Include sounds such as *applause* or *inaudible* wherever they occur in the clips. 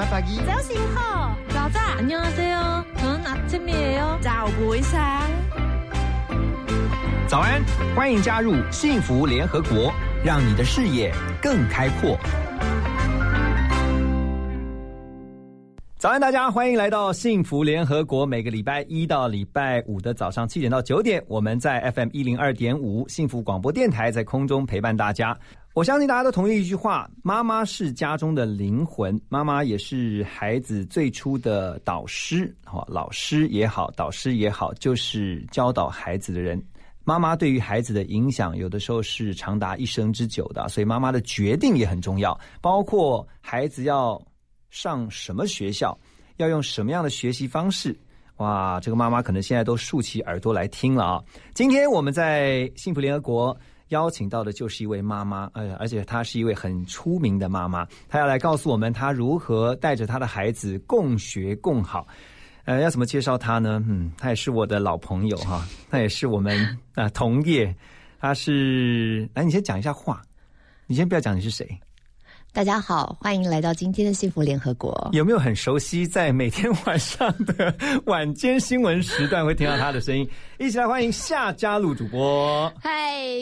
ます。 Selamat pagi. 早醒好，早早 안녕하세요. 전 아침이에요. 早不会上。早安，欢迎加入幸福联合国，让你的视野更开阔。 早安，大家欢迎来到幸福联合国。每个礼拜一到礼拜五的早上七点到九点，我们在 FM 一零二点五幸福广播电台在空中陪伴大家。我相信大家都同意一句话：妈妈是家中的灵魂，妈妈也是孩子最初的导师。好，老师也好，导师也好，就是教导孩子的人。妈妈对于孩子的影响，有的时候是长达一生之久的，所以妈妈的决定也很重要，包括孩子要上什么学校，要用什么样的学习方式。哇，这个妈妈可能现在都竖起耳朵来听了啊！今天我们在幸福联合国邀请到的就是一位妈妈，哎呀，而且她是一位很出名的妈妈，她要来告诉我们她如何带着她的孩子共学共好。呃，要怎么介绍她呢？嗯，她也是我的老朋友哈，她也是我们啊、同业，她是来，你先讲一下话，你先不要讲你是谁。大家好，欢迎来到今天的幸福联合国。有没有很熟悉，在每天晚上的晚间新闻时段会听到他的声音？*laughs* 一起来欢迎夏嘉璐主播。嗨，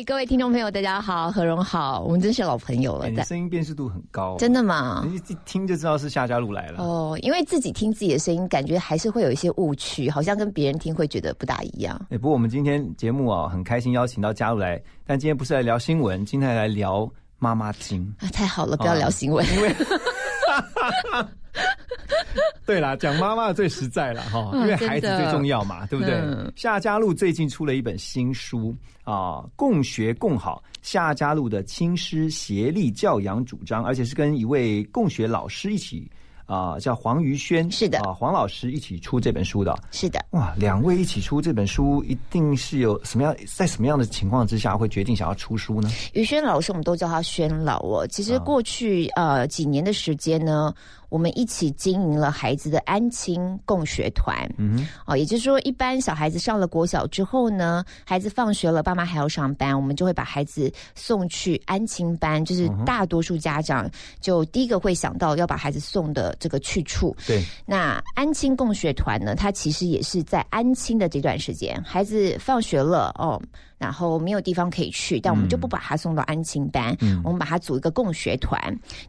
各位听众朋友，大家好，何荣好，我们真是老朋友了哎，。你在声音辨识度很高，真的吗？你一听就知道是夏嘉璐来了。哦，因为自己听自己的声音，感觉还是会有一些误区，好像跟别人听会觉得不大一样。哎，不过我们今天节目啊，很开心邀请到嘉璐来，但今天不是来聊新闻，今天来聊妈妈经。啊，太好了，不要聊新闻。因为，*laughs* 对啦，讲妈妈最实在了哈，嗯因为孩子最重要嘛，对不对？嗯夏家路最近出了一本新书啊，共学共好，夏家路的亲师协力教养主张，而且是跟一位共学老师一起啊，叫黄于轩，是的啊，黄老师一起出这本书的。是的，哇，两位一起出这本书，一定是有什么样，在什么样的情况之下会决定想要出书呢？于轩老师，我们都叫他轩老哦。其实过去、呃几年的时间呢，我们一起经营了孩子的安亲共学团。嗯哦，也就是说，一般小孩子上了国小之后呢，孩子放学了，爸妈还要上班，我们就会把孩子送去安亲班，就是大多数家长就第一个会想到要把孩子送的这个去处。哼，对，那安亲共学团呢，它其实也是在安亲的这段时间，孩子放学了哦，然后没有地方可以去，但我们就不把他送到安亲班，嗯我们把他组一个共学团，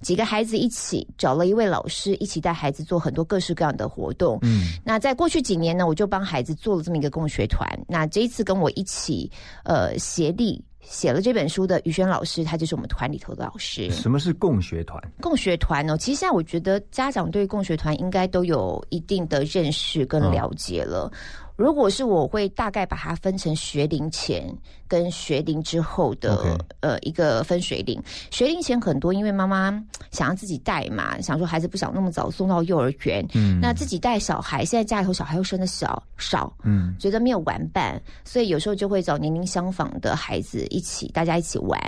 几个孩子一起找了一位老师，一起带孩子做很多各式各样的活动。嗯，那在过去几年呢，我就帮孩子做了这么一个共学团。那这一次跟我一起呃协力。写了这本书的于轩老师，他就是我们团里头的老师。什么是共学团？共学团哦，其实现在我觉得家长对共学团应该都有一定的认识跟了解了。如果是我会大概把它分成学龄前跟学龄之后的呃一个分水岭。学龄前很多因为妈妈想要自己带嘛，想说孩子不想那么早送到幼儿园，嗯那自己带小孩，现在家里头小孩又生的小少，嗯觉得没有玩伴，所以有时候就会找年龄相仿的孩子一起，大家一起玩。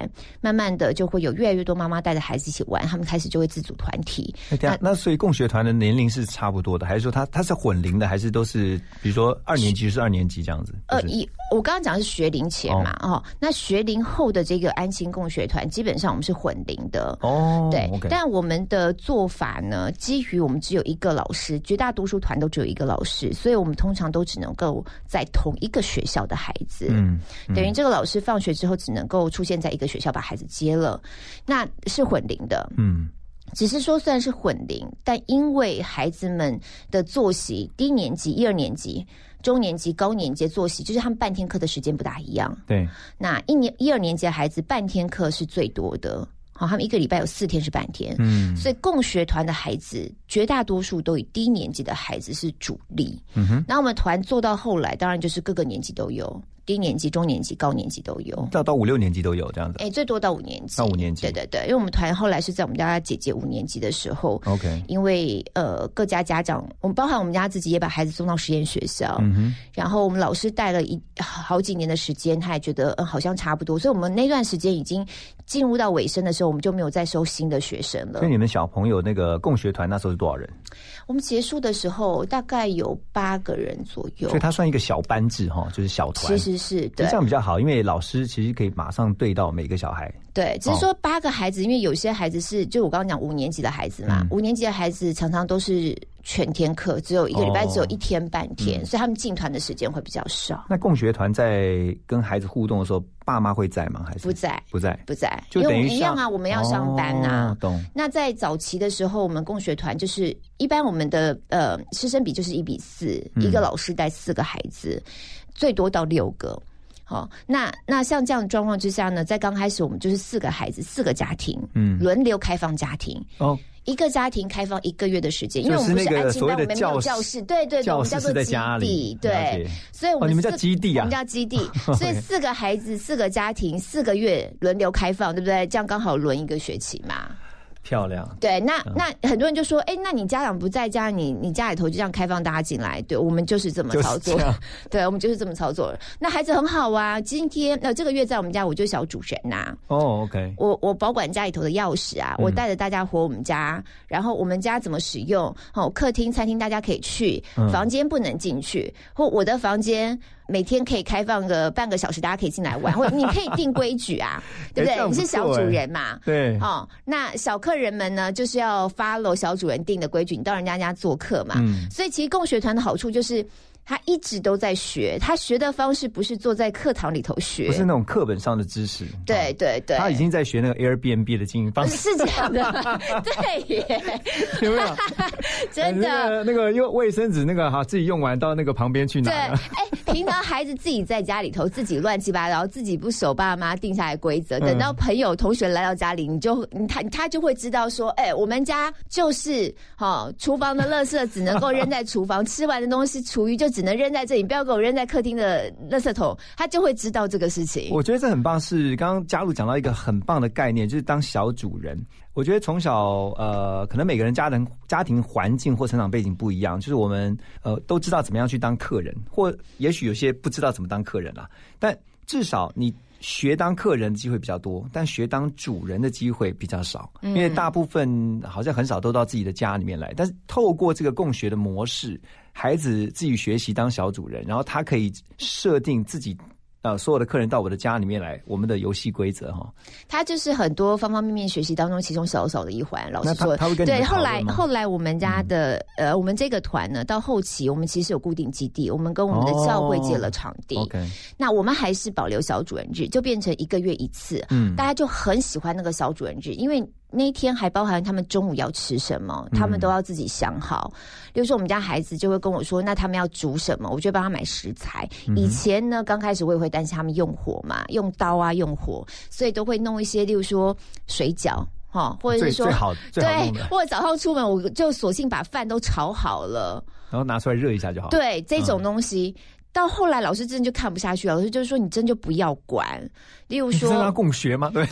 慢慢的就会有越来越多妈妈带着孩子一起玩，他们开始就会自组团体。那那所以共学团的年龄是差不多的，还是说他他是混龄的，还是都是比如说二年级是二年级这样子？呃，一我刚刚讲的是学龄前嘛，哦那学龄后的这个安心共学团，基本上我们是混龄的。哦，对但我们的做法呢，基于我们只有一个老师，绝大多数团都只有一个老师，所以我们通常都只能够在同一个学校的孩子。嗯，等于这个老师放学之后只能够出现在一个学校把孩子接了，那是混龄的。嗯只是说虽然是混龄，但因为孩子们的作息，低年级、一二年级、中年级、高年级的作息，就是他们半天课的时间不大一样。对，那一年一二年级的孩子半天课是最多的，好，他们一个礼拜有四天是半天。嗯所以共学团的孩子，绝大多数都以低年级的孩子是主力。嗯哼，那我们团做到后来，当然就是各个年级都有，低年级、中年级、高年级都有。到到五六年级都有这样子。哎，最多到五年级。到五年级对对对，因为我们团后来是在我们家姐姐五年级的时候，OK，因为呃各家家长，我们包含我们家自己也把孩子送到实验学校，嗯哼，然后我们老师带了一好几年的时间，他也觉得嗯好像差不多，所以我们那段时间已经进入到尾声的时候，我们就没有再收新的学生了所以。你们小朋友那个共学团那时候是多少人？我们结束的时候大概有八个人左右所以，它算一个小班制哈，就是小团。其实是对这样比较好，因为老师其实可以马上对到每个小孩。对，只是说八个孩子，因为有些孩子是就我刚刚讲五年级的孩子嘛，嗯五年级的孩子常常都是全天课，只有一个礼拜哦只有一天半天，嗯所以他们进团的时间会比较少。那共学团在跟孩子互动的时候，爸妈会在吗？还是不在，不在？不在，因为我就等于上们一样啊，我们要上班啊。哦懂。那在早期的时候，我们共学团就是一般我们的呃师生比就是一比四、嗯一个老师带四个孩子，最多到六个。好、那那像这样的状况之下呢，在刚开始我们就是四个孩子，四个家庭，嗯轮流开放家庭，哦，一个家庭开放一个月的时间，因为我们不是安亲班，我们没有教室，对对对，教我们叫室是在做基地家里，，对，所以我们哦你们叫四基地啊我们叫基地，*laughs* 所以四个孩子、四个家庭、四个月轮流开放，对不对？这样刚好轮一个学期嘛。漂亮。对，那嗯那很多人就说，哎，那你家长不在家，你你家里头就这样开放大家进来，对我们就是这么操作 *laughs* 对我们就是这么操作。那孩子很好啊，今天那、这个月在我们家，我就小主人呐、哦，OK，我我保管家里头的钥匙啊，嗯我带着大家回我们家，然后我们家怎么使用？哦，客厅、餐厅大家可以去，嗯房间不能进去，或我的房间每天可以开放个半个小时，大家可以进来玩，或者你可以定规矩啊，*laughs* 对不对？你是小主人嘛。对，哦，那小客人们呢，就是要 follow 小主人定的规矩，你到人家家做客嘛。嗯所以其实共学团的好处就是，他一直都在学，他学的方式不是坐在课堂里头学，不是那种课本上的知识。对哦对对，他已经在学那个 Airbnb 的经营方式，是这样的，*laughs* 对耶，有没有？*laughs* 真那的。个那个用卫生纸那个哈，自己用完到那个旁边去拿。对，哎，平常孩子自己在家里头自己乱七八糟，自己不守爸妈定下来规则，嗯。等到朋友同学来到家里，你就他他就会知道说，哎，我们家就是哈、哦，厨房的垃圾只能够扔在厨房，吃完的东西厨余就只能扔在这里，不要给我扔在客厅的垃圾桶，他就会知道这个事情。我觉得这很棒，是刚刚嘉璐讲到一个很棒的概念，就是当小主人。我觉得从小呃，可能每个人家庭家庭环境或成长背景不一样，就是我们呃都知道怎么样去当客人，或也许有些不知道怎么当客人啊。但至少你学当客人的机会比较多，但学当主人的机会比较少，因为大部分好像很少都到自己的家里面来。但是透过这个共学的模式，孩子自己学习当小主人，然后他可以设定自己。呃，所有的客人到我的家里面来，我们的游戏规则哈。他就是很多方方面面学习当中其中小小的一环。老师说，他会跟你们对，后来后来我们家的、呃，我们这个团呢，到后期我们其实有固定基地，我们跟我们的教会借了场地。哦 OK，那我们还是保留小主人日，就变成一个月一次。嗯大家就很喜欢那个小主人日，因为那一天还包含他们中午要吃什么，他们都要自己想好。比如说我们家孩子就会跟我说，那他们要煮什么，我就帮他买食材。以前呢，刚开始我也会担心他们用火嘛，用刀啊，用火，所以都会弄一些，例如说水饺。哈，或者是说最最好最好对，或者早上出门我就索性把饭都炒好了，然后拿出来热一下就好。，对这种东西。到后来，老师真的就看不下去了。老师就说：“你真就不要管。”例如你跟他说，共学吗？对，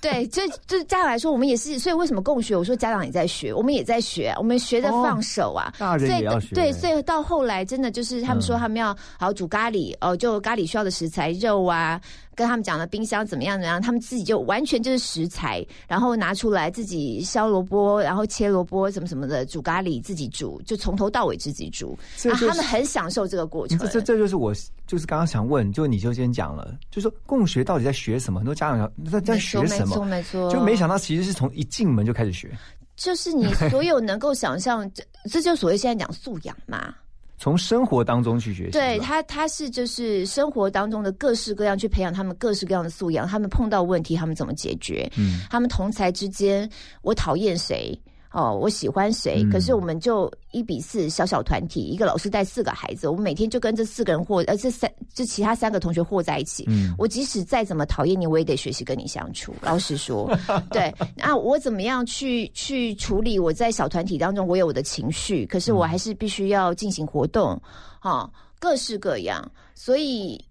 对，这这家长来说，我们也是。所以为什么共学？我说家长也在学，我们也在学，我们学着放手啊。大人所以也要学。对，所以到后来真的就是他们说他们要好好煮咖喱哦，就咖喱需要的食材肉啊，跟他们讲的冰箱怎么样怎么样，他们自己就完全就是食材，然后拿出来自己削萝卜，然后切萝卜什么什么的，煮咖喱自己煮，就从头到尾自己煮，他们很享受这个过程。这这这就是我就是刚刚想问，就你就先讲了，就说共学到底在学什么？很多家长想在在学什么，没错，就没想到其实是从一进门就开始学，就是你所有能够想象，这这就所谓现在讲素养嘛。从生活当中去学习。对他，他是就是生活当中的各式各样去培养他们各式各样的素养，他们碰到问题他们怎么解决，嗯，他们同才之间，我讨厌谁。哦，我喜欢谁？嗯可是我们就一比四小小团体，一个老师带四个孩子，我们每天就跟这四个人或呃这三这其他三个同学和在一起。嗯我即使再怎么讨厌你，我也得学习跟你相处。老实说，*laughs* 对，那我怎么样去去处理我在小团体当中我有我的情绪，可是我还是必须要进行活动，哈、各式各样，所以。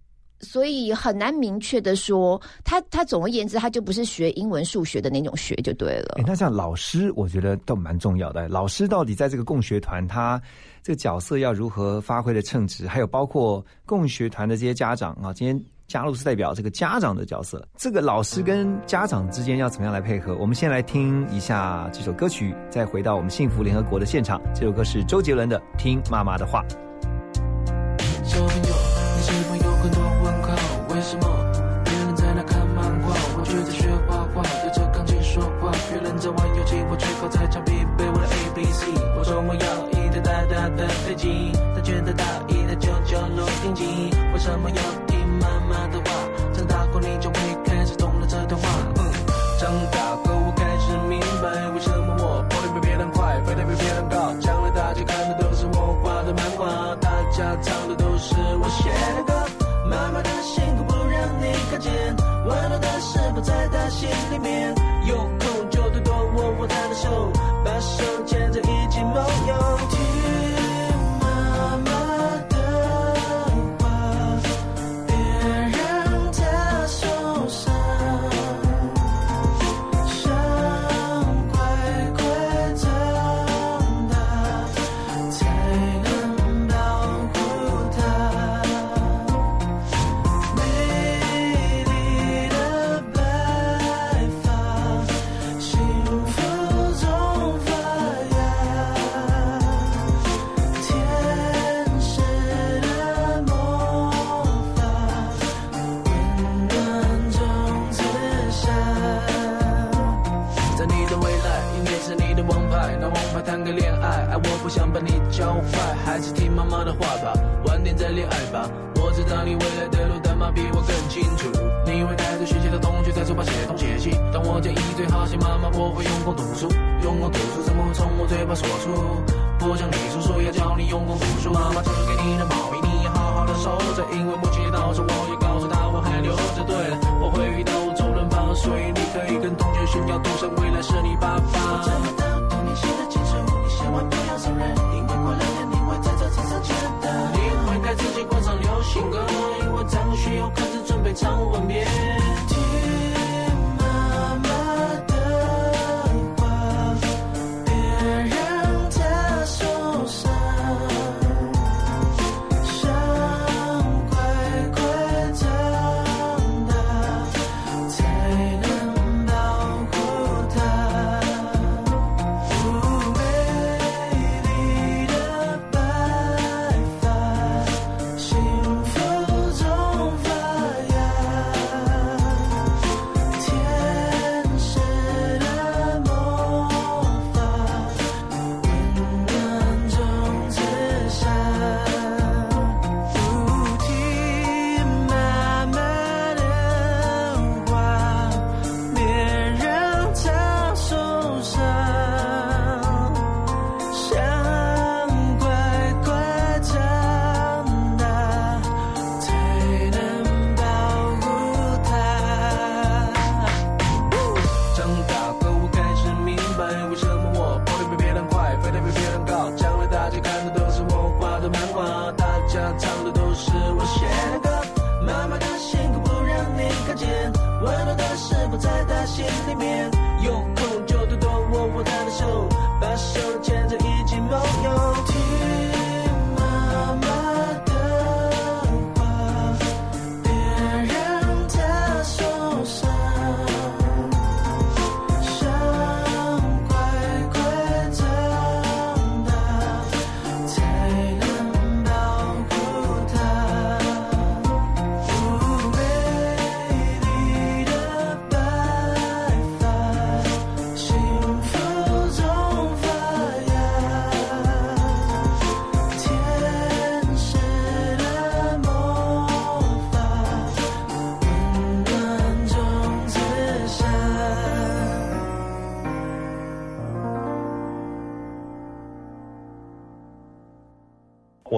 所以很难明确的说，他他总而言之，他就不是学英文、数学的那种学就对了哎，。那像老师我觉得都蛮重要的。老师到底在这个共学团，他这个角色要如何发挥的称职？还有包括共学团的这些家长啊，今天加入是代表这个家长的角色，这个老师跟家长之间要怎么样来配合？我们先来听一下这首歌曲，再回到我们幸福联合国的现场。这首歌是周杰伦的《听妈妈的话》。gentleman.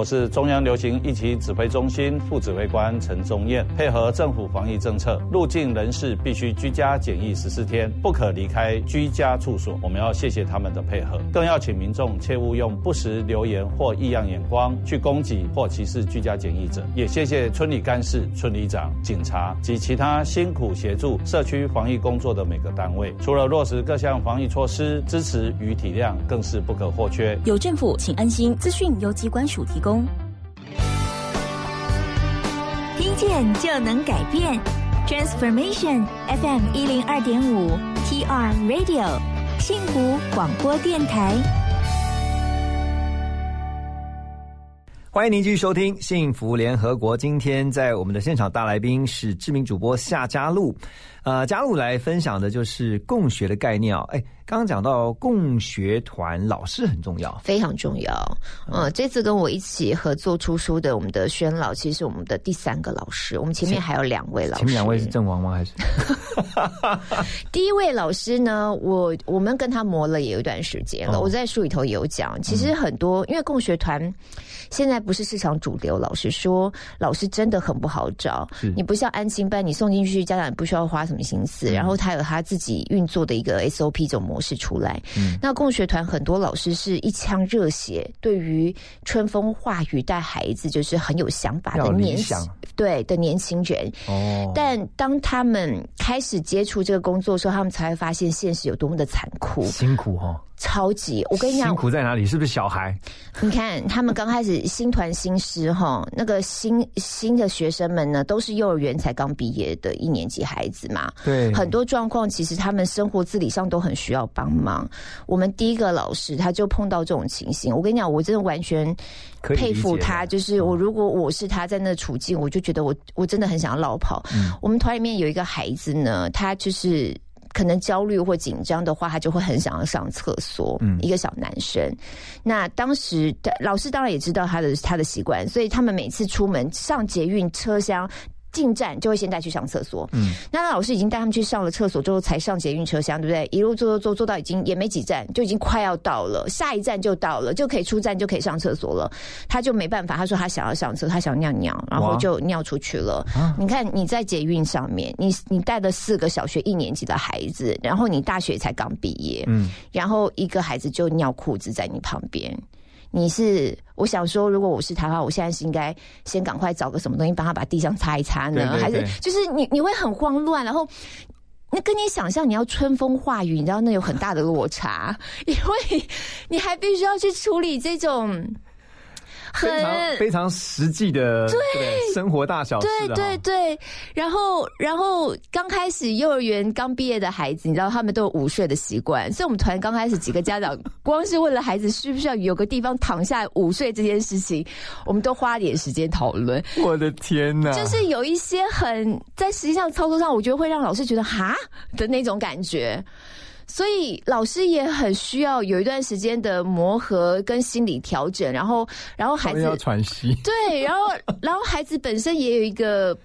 是中央流行疫情指挥中心副指挥官陈宗彦。配合政府防疫政策，入境人士必须居家检疫十四天，不可离开居家处所。我们要谢谢他们的配合，更要请民众切勿用不实留言或异样眼光去攻击或歧视居家检疫者。也谢谢村里干事、村里长。警察及其他辛苦协助社区防疫工作的每个单位。除了落实各项防疫措施支持与体谅更是不可或缺。有政府请安心资讯由机关署提供。听见就能改变。Transformation fm 一零二点五 tr radio 幸福广播电台。欢迎您继续收听幸福联合国今天在我们的现场大来宾是知名主播夏佳露呃佳露来分享的就是共学的概念哦哎刚刚讲到共学团老师很重要。非常重要。嗯。这次跟我一起合作出书的我们的宣老其实是我们的第三个老师我们前面还有两位老师。前面两位是郑王吗还是？*laughs* 第一位老师呢我我们跟他磨了也有一段时间了我在书里头有讲其实很多因为共学团现在不是市场主流，老实说，老师真的很不好找。你不像安心班，你送进去，家长也不需要花什么心思，然后他有他自己运作的一个 SOP 这种模式出来。嗯那共学团很多老师是一腔热血，对于春风化雨带孩子就是很有想法的年轻，对的年轻人。哦，但当他们开始接触这个工作的时候，他们才会发现现实有多么的残酷，辛苦哈。超级，我跟你讲，辛苦在哪里？是不是小孩？你看，他们刚开始新团新师哈，那个新新的学生们呢，都是幼儿园才刚毕业的一年级孩子嘛。对，很多状况其实他们生活自理上都很需要帮忙。我们第一个老师他就碰到这种情形，我跟你讲，我真的完全佩服他。就是我如果我是他在那处境，我就觉得我我真的很想要落跑。我们团里面有一个孩子呢，他就是。可能焦虑或紧张的话，他就会很想要上厕所。嗯，一个小男生，那当时的老师当然也知道他的他的习惯，所以他们每次出门上捷运车厢。进站就会先带去上厕所，嗯，那老师已经带他们去上了厕所之后，才上捷运车厢，对不对？一路坐坐坐坐到已经也没几站，就已经快要到了，下一站就到了，就可以出站就可以上厕所了。他就没办法，他说他想要上厕，他想尿尿，然后就尿出去了。你看你在捷运上面，你你带了四个小学一年级的孩子，然后你大学才刚毕业，嗯，然后一个孩子就尿裤子在你旁边。你是我想说，如果我是他的话，我现在是应该先赶快找个什么东西帮他把地上擦一擦呢？还是就是你你会很慌乱，然后那跟你想象你要春风化雨，你知道那有很大的落差，*laughs* 因为你还必须要去处理这种。非常非常实际的对生活大小事，对对对。然后然后刚开始幼儿园刚毕业的孩子，你知道他们都有午睡的习惯，所以我们团刚开始几个家长，光是为了孩子需不需要有个地方躺下午睡这件事情，我们都花点时间讨论。*laughs* 我的天哪！就是有一些很在实际上操作上，我觉得会让老师觉得哈的那种感觉。所以老师也很需要有一段时间的磨合跟心理调整，然后，然后孩子要喘息，*laughs* 对，然后，然后孩子本身也有一个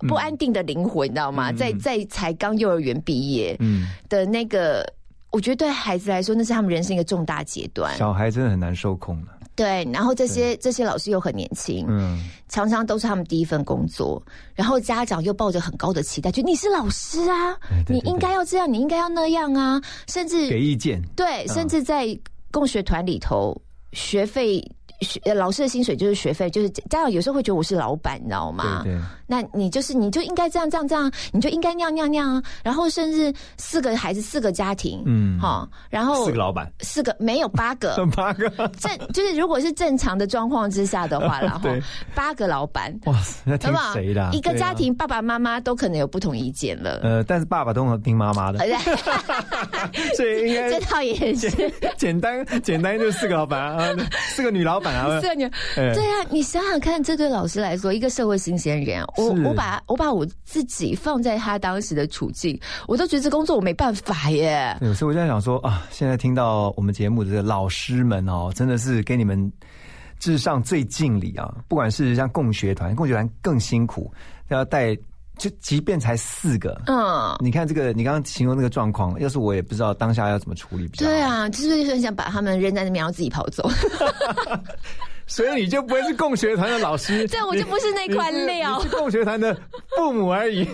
不安定的灵魂，你知道吗？在在才刚幼儿园毕业，嗯，的那个，我觉得对孩子来说，那是他们人生一个重大阶段。小孩真的很难受控的。对，然后这些这些老师又很年轻，嗯，常常都是他们第一份工作，然后家长又抱着很高的期待，就你是老师啊，你应该要这样，你应该要那样啊，甚至给意见，对，甚至在共学团里头学费。学老师的薪水就是学费，就是家长有时候会觉得我是老板，你知道吗？对，那你就是你就应该这样这样这样，你就应该尿尿尿啊。然后甚至四个孩子四个家庭，嗯，哈，然后四个老板，四个没有八个，*laughs* 八个正就是如果是正常的状况之下的话，*laughs* 然后八个老板，哇，那听谁的？一个家庭爸爸妈妈都可能有不同意见了。呃，但是爸爸都听妈妈的，*laughs* 所以应该这套也是简单简单，就四个老板啊，四个女老板。四年，*laughs* 对啊，你想想看，这对老师来说，一个社会新鲜人，我我把我把我自己放在他当时的处境，我都觉得这工作我没办法耶。有时候我在想说啊，现在听到我们节目的老师们哦，真的是给你们至上最敬礼啊！不管是像共学团，共学团更辛苦，要带。就即便才四个，嗯，你看这个，你刚刚形容那个状况，要是我也不知道当下要怎么处理比较。对啊，就是很想把他们扔在那边，然后自己跑走。*laughs* 所以你就不会是共学团的老师，*laughs* 对我就不是那块料。是共学团的父母而已。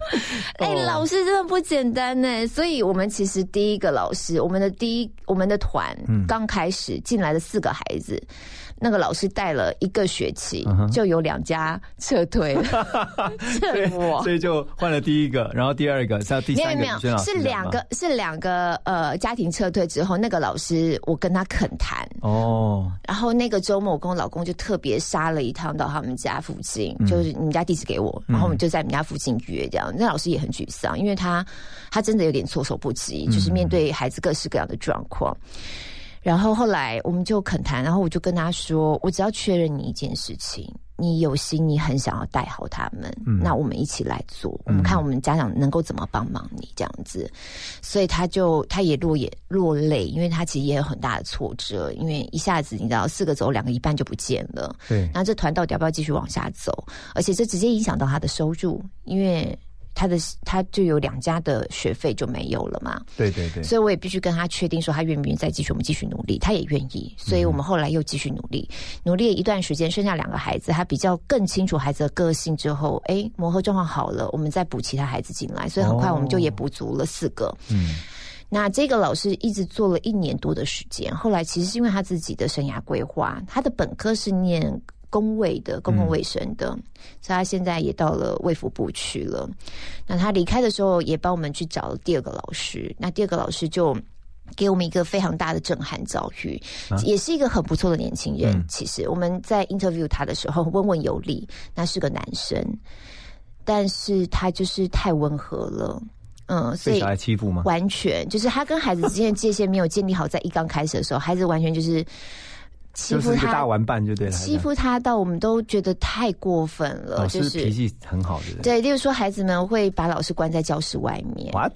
*laughs* 哎，老师真的不简单呢。所以我们其实第一个老师，我们的第一我们的团刚开始进来的四个孩子。那个老师带了一个学期，就有两家撤退了，*laughs* *laughs* 对，所以就换了第一个，然后第二个，到第三个，没有没有，是两个是两个呃家庭撤退之后，那个老师我跟他恳谈。哦，然后那个周末我跟我老公就特别杀了一趟到他们家附近，就是你们家地址给我，然后我们就在你们家附近约这样，那老师也很沮丧，因为他他真的有点措手不及，就是面对孩子各式各样的状况。然后后来我们就恳谈，然后我就跟他说：“我只要确认你一件事情，你有心，你很想要带好他们，嗯那我们一起来做，我们看我们家长能够怎么帮忙你这样子。所以他就他也落也落泪，因为他其实也有很大的挫折，因为一下子你知道四个走两个一半就不见了，对，那这团到底要不要继续往下走？而且这直接影响到他的收入，因为他的他就有两家的学费就没有了嘛。对对对，所以我也必须跟他确定说他愿不愿意再继续，我们继续努力，他也愿意，所以我们后来又继续努力，努力了一段时间，生下两个孩子，他比较更清楚孩子的个性之后，哎，磨合状况好了，我们再补其他孩子进来，所以很快我们就也补足了四个。嗯，那这个老师一直做了一年多的时间，后来其实是因为他自己的生涯规划，他的本科是念公卫的，公共卫生的，所以他现在也到了卫福部去了。那他离开的时候，也帮我们去找了第二个老师，那第二个老师就。给我们一个非常大的震撼教育，也是一个很不错的年轻人。嗯其实我们在 interview 他的时候温文有礼，那是个男生，但是他就是太温和了，嗯，所以被小孩欺负吗？完全就是他跟孩子之间的界限没有建立好，在一刚开始的时候，孩子完全就是欺负他，玩伴就对了，欺负他到我们都觉得太过分了，老就是师脾气很好的人。对，例如说孩子们会把老师关在教室外面，What？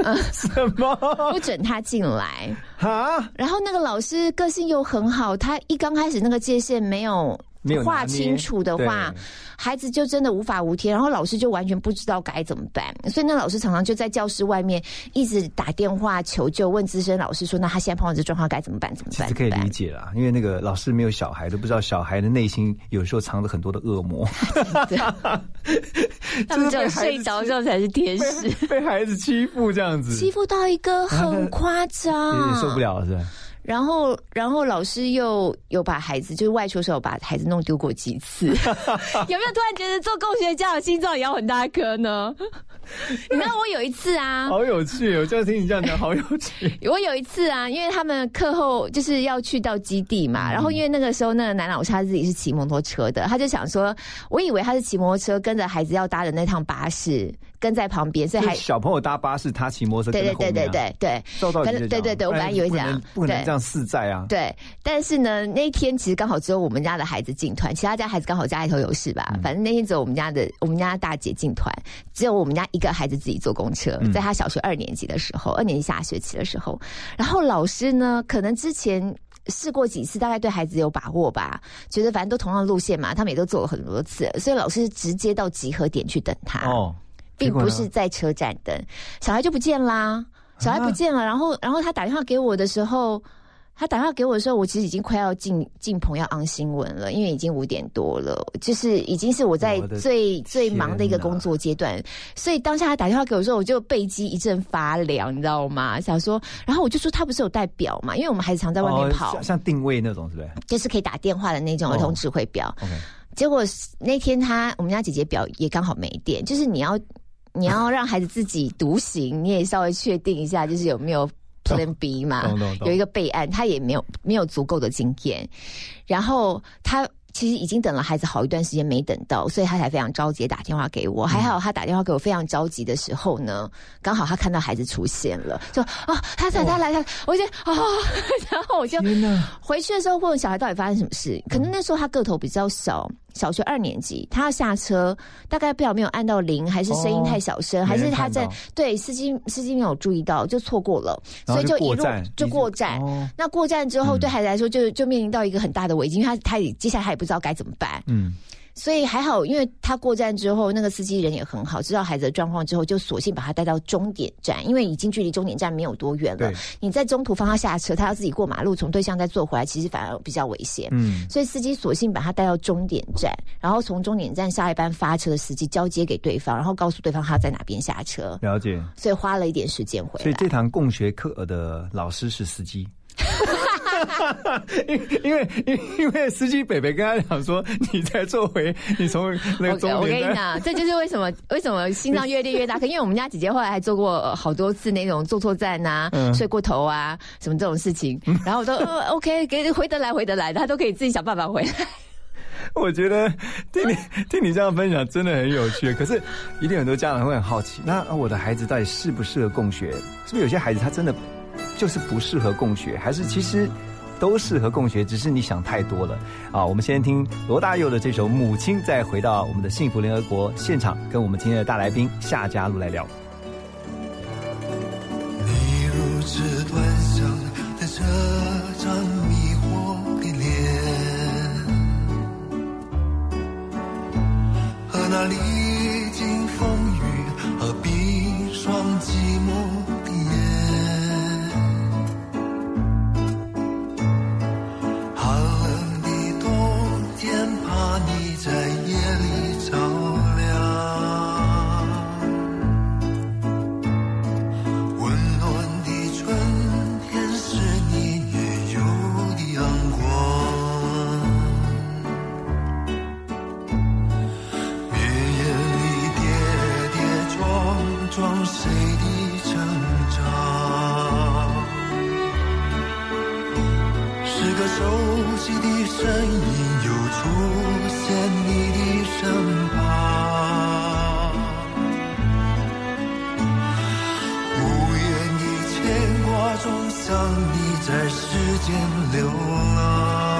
*laughs* 什么？不准他进来。哈？然后那个老师个性又很好，他一刚开始那个界限没有没有拿捏划清楚的话，孩子就真的无法无天，然后老师就完全不知道该怎么办。所以那老师常常就在教室外面一直打电话求救，问资深老师说：“那他现在碰到这状况该怎么办？怎么办？”其实可以理解啦，因为那个老师没有小孩，都不知道小孩的内心有时候藏着很多的恶魔。*laughs* *laughs* 他们只有睡着的时候才是天使，被 *laughs* 被孩子欺负这样子，欺负到一个很夸有张，点受不。了了，是吧？然后，然后老师又有把孩子，就是外出的时候把孩子弄丢过几次。*laughs* 有没有突然觉得做共学家长心脏也要很大颗呢？*laughs* 你知道我有一次啊，好有趣，我这样听你这样讲，好有趣。我有一次啊，因为他们课后就是要去到基地嘛，然后因为那个时候那个男老师他自己是骑摩托车的，他就想说，我以为他是骑摩托车跟着孩子要搭的那趟巴士跟在旁边，所以还小朋友搭巴士，他骑摩托车对对对对对对。照道理跟就这样对对对我本来以为这样对不可能这样四载啊。对，但是呢，那一天其实刚好只有我们家的孩子进团，其他家孩子刚好家里头有事吧。反正那天只有我们家的我们家大姐进团，只有我们家一个孩子自己坐公车，在他小学二年级的时候，二年级下学期的时候，然后老师呢，可能之前。试过几次，大概对孩子有把握吧，觉得反正都同样的路线嘛，他们也都走了很多次，所以老师直接到集合点去等他。哦，并不是在车站等，小孩就不见啦，小孩不见了，然后然后他打电话给我的时候。他打电话给我的时候，我其实已经快要进进棚要昂新闻了，因为已经五点多了，就是已经是我在我最最忙的一个工作阶段，所以当下他打电话给我的时候，我就背脊一阵发凉，你知道吗？想说，然后我就说他不是有带表嘛，因为我们孩子常在外面哦跑，像像定位那种，是不是就是可以打电话的那种儿童指挥表。结果那天他我们家姐姐表也刚好没电，就是你要你要让孩子自己独行，你也稍微确定一下，就是有没有 Plan B 嘛有一个备案，他也没有没有足够的经验，然后他。其实已经等了孩子好一段时间没等到，所以他才非常着急打电话给我。还好他打电话给我非常着急的时候呢，刚好他看到孩子出现了，就啊他来他来他，我就啊，*laughs* 然后我就！回去的时候问小孩到底发生什么事，可能那时候他个头比较小，小学二年级，他要下车，大概不知道没有按到铃，还是声音太小声，哦还是他在对司机司机没有注意到，就错过了，所以就一路就过站。那过站之后，嗯。对孩子来说就就面临到一个很大的危机，因为他他也接下来他也不知道该怎么办，嗯，所以还好，因为他过站之后，那个司机人也很好，知道孩子的状况之后，就索性把他带到终点站，因为已经距离终点站没有多远了对。你在中途放他下车，他要自己过马路，从对向再坐回来，其实反而比较危险。嗯，所以司机索性把他带到终点站，然后从终点站下一班发车的司机交接给对方，然后告诉对方他在哪边下车，了解。所以花了一点时间回来。所以这堂共学课的老师是司机。*laughs* 因因为因为因为司机北北跟他讲说，你再坐回，你从那个我我跟你讲，这就是为什么为什么心脏越练越大。可因为我们家姐姐后来还做过呃好多次那种坐错站呐、嗯睡过头啊，什么这种事情，然后我都、呃、OK，给回得来回得来的，她都可以自己想办法回来。*laughs* 我觉得听你听你这样分享真的很有趣。可是一定很多家长会很好奇，那我的孩子到底适不适合共学？是不是有些孩子他真的就是不适合共学，还是其实都适合共学，只是你想太多了啊！我们先听罗大佑的这首《母亲》，再回到我们的幸福联合国现场，跟我们今天的大来宾夏家璐来聊。你如此端详的这张迷惑的脸，和那历经风雨和冰霜寂寞身影又出现你的身旁。无言的牵挂中，想你在世间流浪。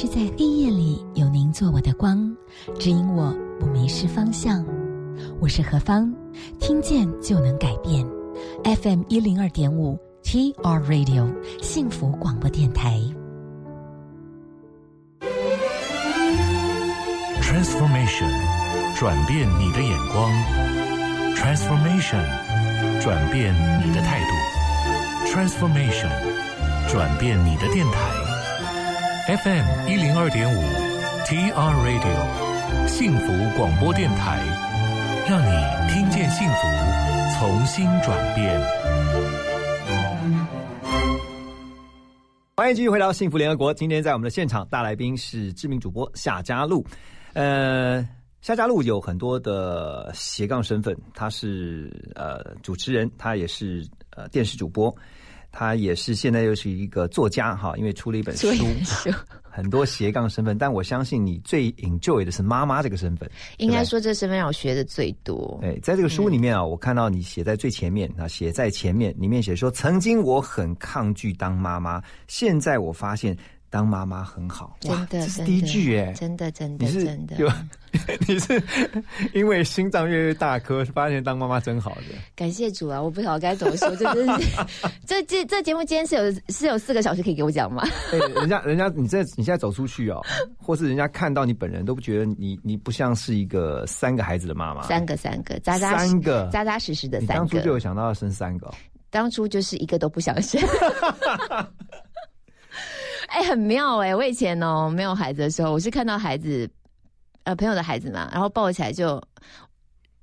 是在黑夜里有您做我的光，指引我不迷失方向。我是何芳，听见就能改变。FM 一零二点五 TR Radio 幸福广播电台。Transformation，转变你的眼光；Transformation，转变你的态度；Transformation，转变你的电台。FM 一零二点五 TR Radio，幸福广播电台，让你听见幸福，重新转变。欢迎继续回到幸福联合国。今天在我们的现场，大来宾是知名主播夏佳璐。呃，夏佳璐有很多的斜杠身份，他是呃主持人，他也是呃电视主播，他也是现在又是一个作家哈，因为出了一本书 *laughs* 很多斜杠身份。但我相信你最 enjoy 的是妈妈这个身份，*laughs* 应该说这身份让我学的最多。对，在这个书里面啊，我看到你写在最前面啊，写在前面，里面写说，曾经我很抗拒当妈妈，现在我发现当妈妈很好。哇真的，这是第一句哎，真的真的你是真的，*laughs* 你是因为心脏越来越大颗，发现当妈妈真好的。感谢主啊！我不晓得该怎么说，这真是 *laughs* 这这这节目今天是有是有四个小时可以给我讲吗？*laughs* 哎、人家人家你这你现在走出去哦，或是人家看到你本人都不觉得你你不像是一个三个孩子的妈妈。三个三个，扎扎实三个扎扎实实的三你当初就有，想到要生三个哦、当初就是一个都不想生。哎、很妙哎、我以前哦没有孩子的时候，我是看到孩子，呃朋友的孩子嘛，然后抱起来就。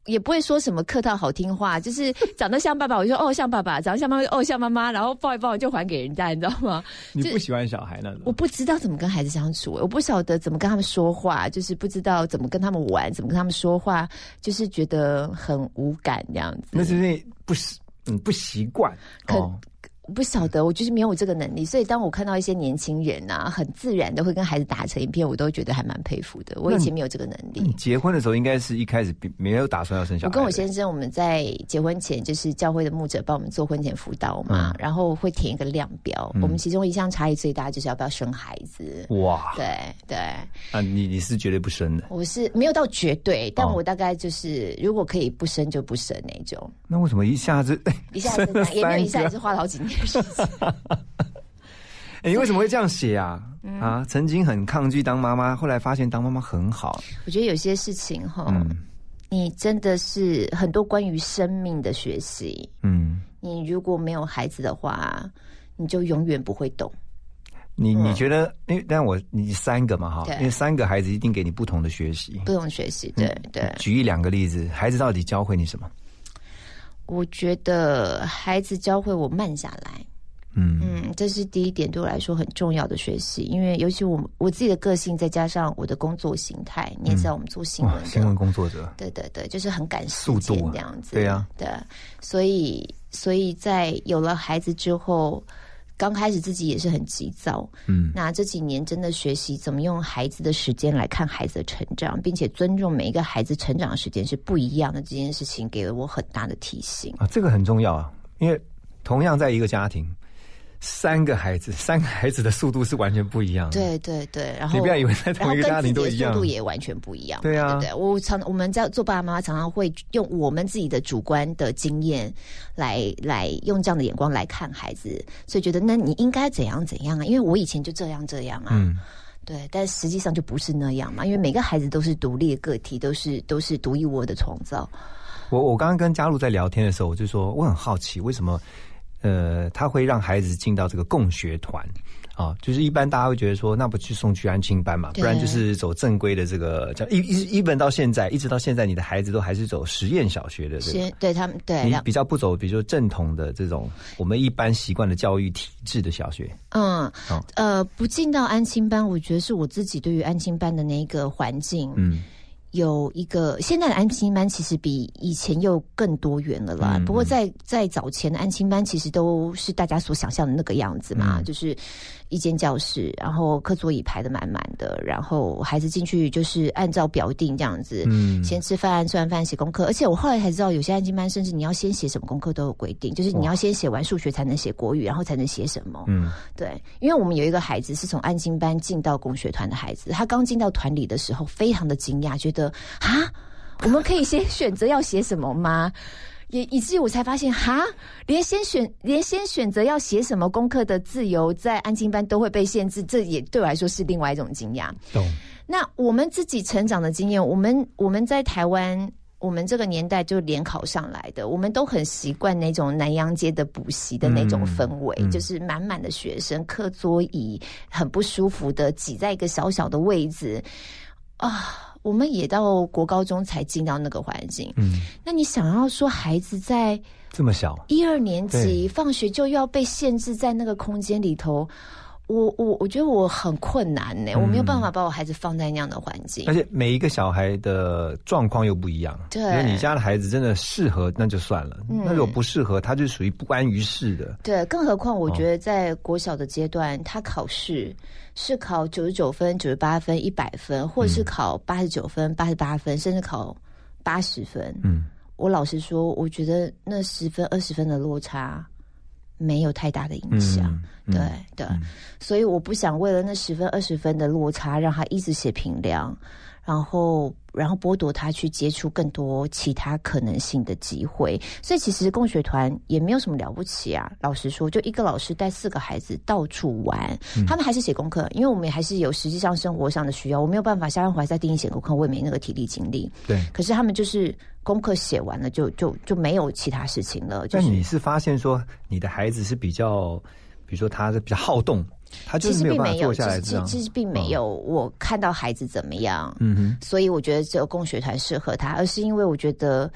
也不会说什么客套好听话，就是长得像爸爸，我就说哦像爸爸；长得像妈妈，哦像妈妈，然后抱一抱就还给人家，你知道吗？你不喜欢小孩那种？我不知道怎么跟孩子相处，我不晓得怎么跟他们说话，就是不知道怎么跟他们玩，怎么跟他们说话，就是觉得很无感这样子。那是因为不习嗯不习惯可哦。我不晓得，我就是没有这个能力，所以当我看到一些年轻人啊，很自然的会跟孩子打成一片，我都觉得还蛮佩服的。我以前没有这个能力。你结婚的时候应该是一开始比没有打算要生小孩我。跟我先生，我们在结婚前就是教会的牧者帮我们做婚前辅导嘛，嗯然后会填一个量表。嗯我们其中一项差异最大就是要不要生孩子。哇，对对，啊，你你是绝对不生的。我是没有到绝对，但哦我大概就是如果可以不生就不生那种，那为什么一下子 *laughs* 一下子也没有一下子花了好几年的时间。哎你为什么会这样写啊？嗯啊，曾经很抗拒当妈妈，后来发现当妈妈很好。我觉得有些事情哈，嗯你真的是很多关于生命的学习。嗯，你如果没有孩子的话，你就永远不会懂。你你觉得？因为但我你三个嘛哈，因为三个孩子一定给你不同的学习。不同学习，对对。举一两个例子，孩子到底教会你什么？我觉得孩子教会我慢下来，嗯。嗯，这是第一点对我来说很重要的学习，因为尤其我我自己的个性，再加上我的工作形态，你也知道我们做新闻新闻工作者，对对对，就是很赶时速度这样子。对啊，对，所以所以在有了孩子之后，刚开始自己也是很急躁。嗯那这几年真的学习怎么用孩子的时间来看孩子的成长，并且尊重每一个孩子成长的时间是不一样的，这件事情给了我很大的提醒。啊，这个很重要啊，因为同样在一个家庭，三个孩子，*laughs* 三个孩子的速度是完全不一样的。对对对，然后你不要以为在同一个家庭都一样速度。也完全不一样。对啊对对？我常我们在做爸爸妈妈，常常会用我们自己的主观的经验来来用这样的眼光来看孩子，所以觉得那你应该怎样怎样啊？因为我以前就这样这样啊。嗯，对，但实际上就不是那样嘛，因为每个孩子都是独立的个体，都是都是独一无二的创造。我我刚刚跟嘉璐在聊天的时候，我就说我很好奇，为什么呃他会让孩子进到这个共学团啊？就是一般大家会觉得说，那不去送去安亲班嘛，不然就是走正规的这个叫一一一本到现在，一直到现在，你的孩子都还是走实验小学的这个。对他们对，你比较不走，比如说正统的这种我们一般习惯的教育体制的小学，嗯哦呃，不进到安亲班，我觉得是我自己对于安亲班的那个环境，嗯，有一个现在的安亲班其实比以前又更多元了啦。嗯不过在在早前的安亲班，其实都是大家所想象的那个样子嘛，嗯就是一间教室，然后课桌椅排的满满的，然后孩子进去就是按照表定这样子，嗯先吃饭，吃完饭写功课。而且我后来才知道，有些安静班甚至你要先写什么功课都有规定，就是你要先写完数学才能写国语，然后才能写什么。嗯对，因为我们有一个孩子是从安静班进到工学团的孩子，他刚进到团里的时候，非常的惊讶，觉得啊，我们可以先 *laughs* 选择要写什么吗？也以至于我才发现，哈，连先选连先选择要写什么功课的自由，在安亲班都会被限制，这也对我来说是另外一种惊讶。懂，那我们自己成长的经验，我们我们在台湾，我们这个年代就联考上来的，我们都很习惯那种南洋街的补习的那种氛围，嗯嗯就是满满的学生，课桌椅很不舒服的挤在一个小小的位置啊。我们也到国高中才进到那个环境，嗯，那你想要说孩子在这么小，一二年级放学就要被限制在那个空间里头，我我我觉得我很困难呢、我没有办法把我孩子放在那样的环境而。且每一个小孩的状况又不一样。对你家的孩子真的适合，那就算了；嗯那如果不适合，他就属于不安于世的。对，更何况我哦觉得在国小的阶段，他考试是考九十九分、九十八分、一百分，或者是考八十九分、八十八分，甚至考八十分。嗯，我老实说，我觉得那十分、二十分的落差没有太大的影响。嗯对对，所以我不想为了那十分、二十分的落差，让他一直写平量，然后然后剥夺他去接触更多其他可能性的机会。所以其实共学团也没有什么了不起啊。老实说，就一个老师带四个孩子到处玩，他们还是写功课，因为我们也还是有实际上生活上的需要，我没有办法下班回来再定义写功课，我也没那个体力精力。对。可是他们就是功课写完了就就就没有其他事情了。就是但你是发现说，你的孩子是比较，比如说他是比较好动，他就其是没有实并没有，办法坐下来其这样。实其实并没有。我看到孩子怎么样，嗯哼，所以我觉得只有共学团适合他，而是因为我觉得。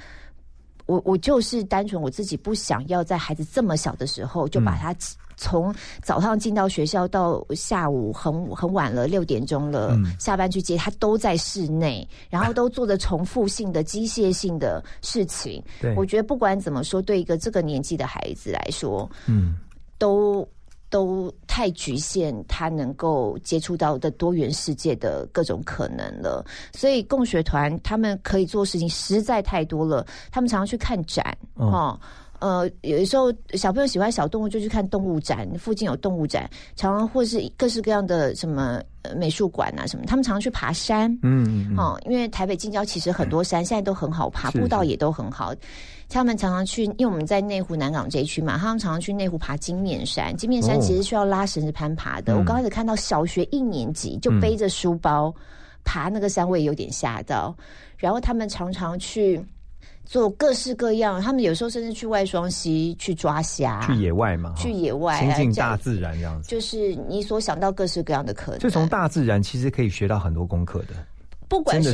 我我就是单纯我自己不想要在孩子这么小的时候就把他从早上进到学校到下午很很晚了六点钟了、嗯下班去接他都在室内，然后都做着重复性的机械性的事情。我觉得不管怎么说，对一个这个年纪的孩子来说，嗯，都都太局限他能够接触到的多元世界的各种可能了。所以共学团他们可以做事情实在太多了，他们常常去看展哦哦。呃，有的时候小朋友喜欢小动物，就去看动物展，附近有动物展，常常或是各式各样的什么呃美术馆啊什么，他们常常去爬山，嗯嗯嗯，哦，因为台北近郊其实很多山现在都很好爬，步道也都很好。他们常常去，因为我们在内湖南港这一区嘛，他们常常去内湖爬金面山。金面山哦其实需要拉绳子攀爬的。嗯我刚开始看到小学一年级就背着书包、爬那个山，我也有点吓到。然后他们常常去做各式各样，他们有时候甚至去外双溪去抓虾，去野外嘛，去野外亲近大自然这样子。就是你所想到各式各样的可能。就从大自然其实可以学到很多功课的。不管是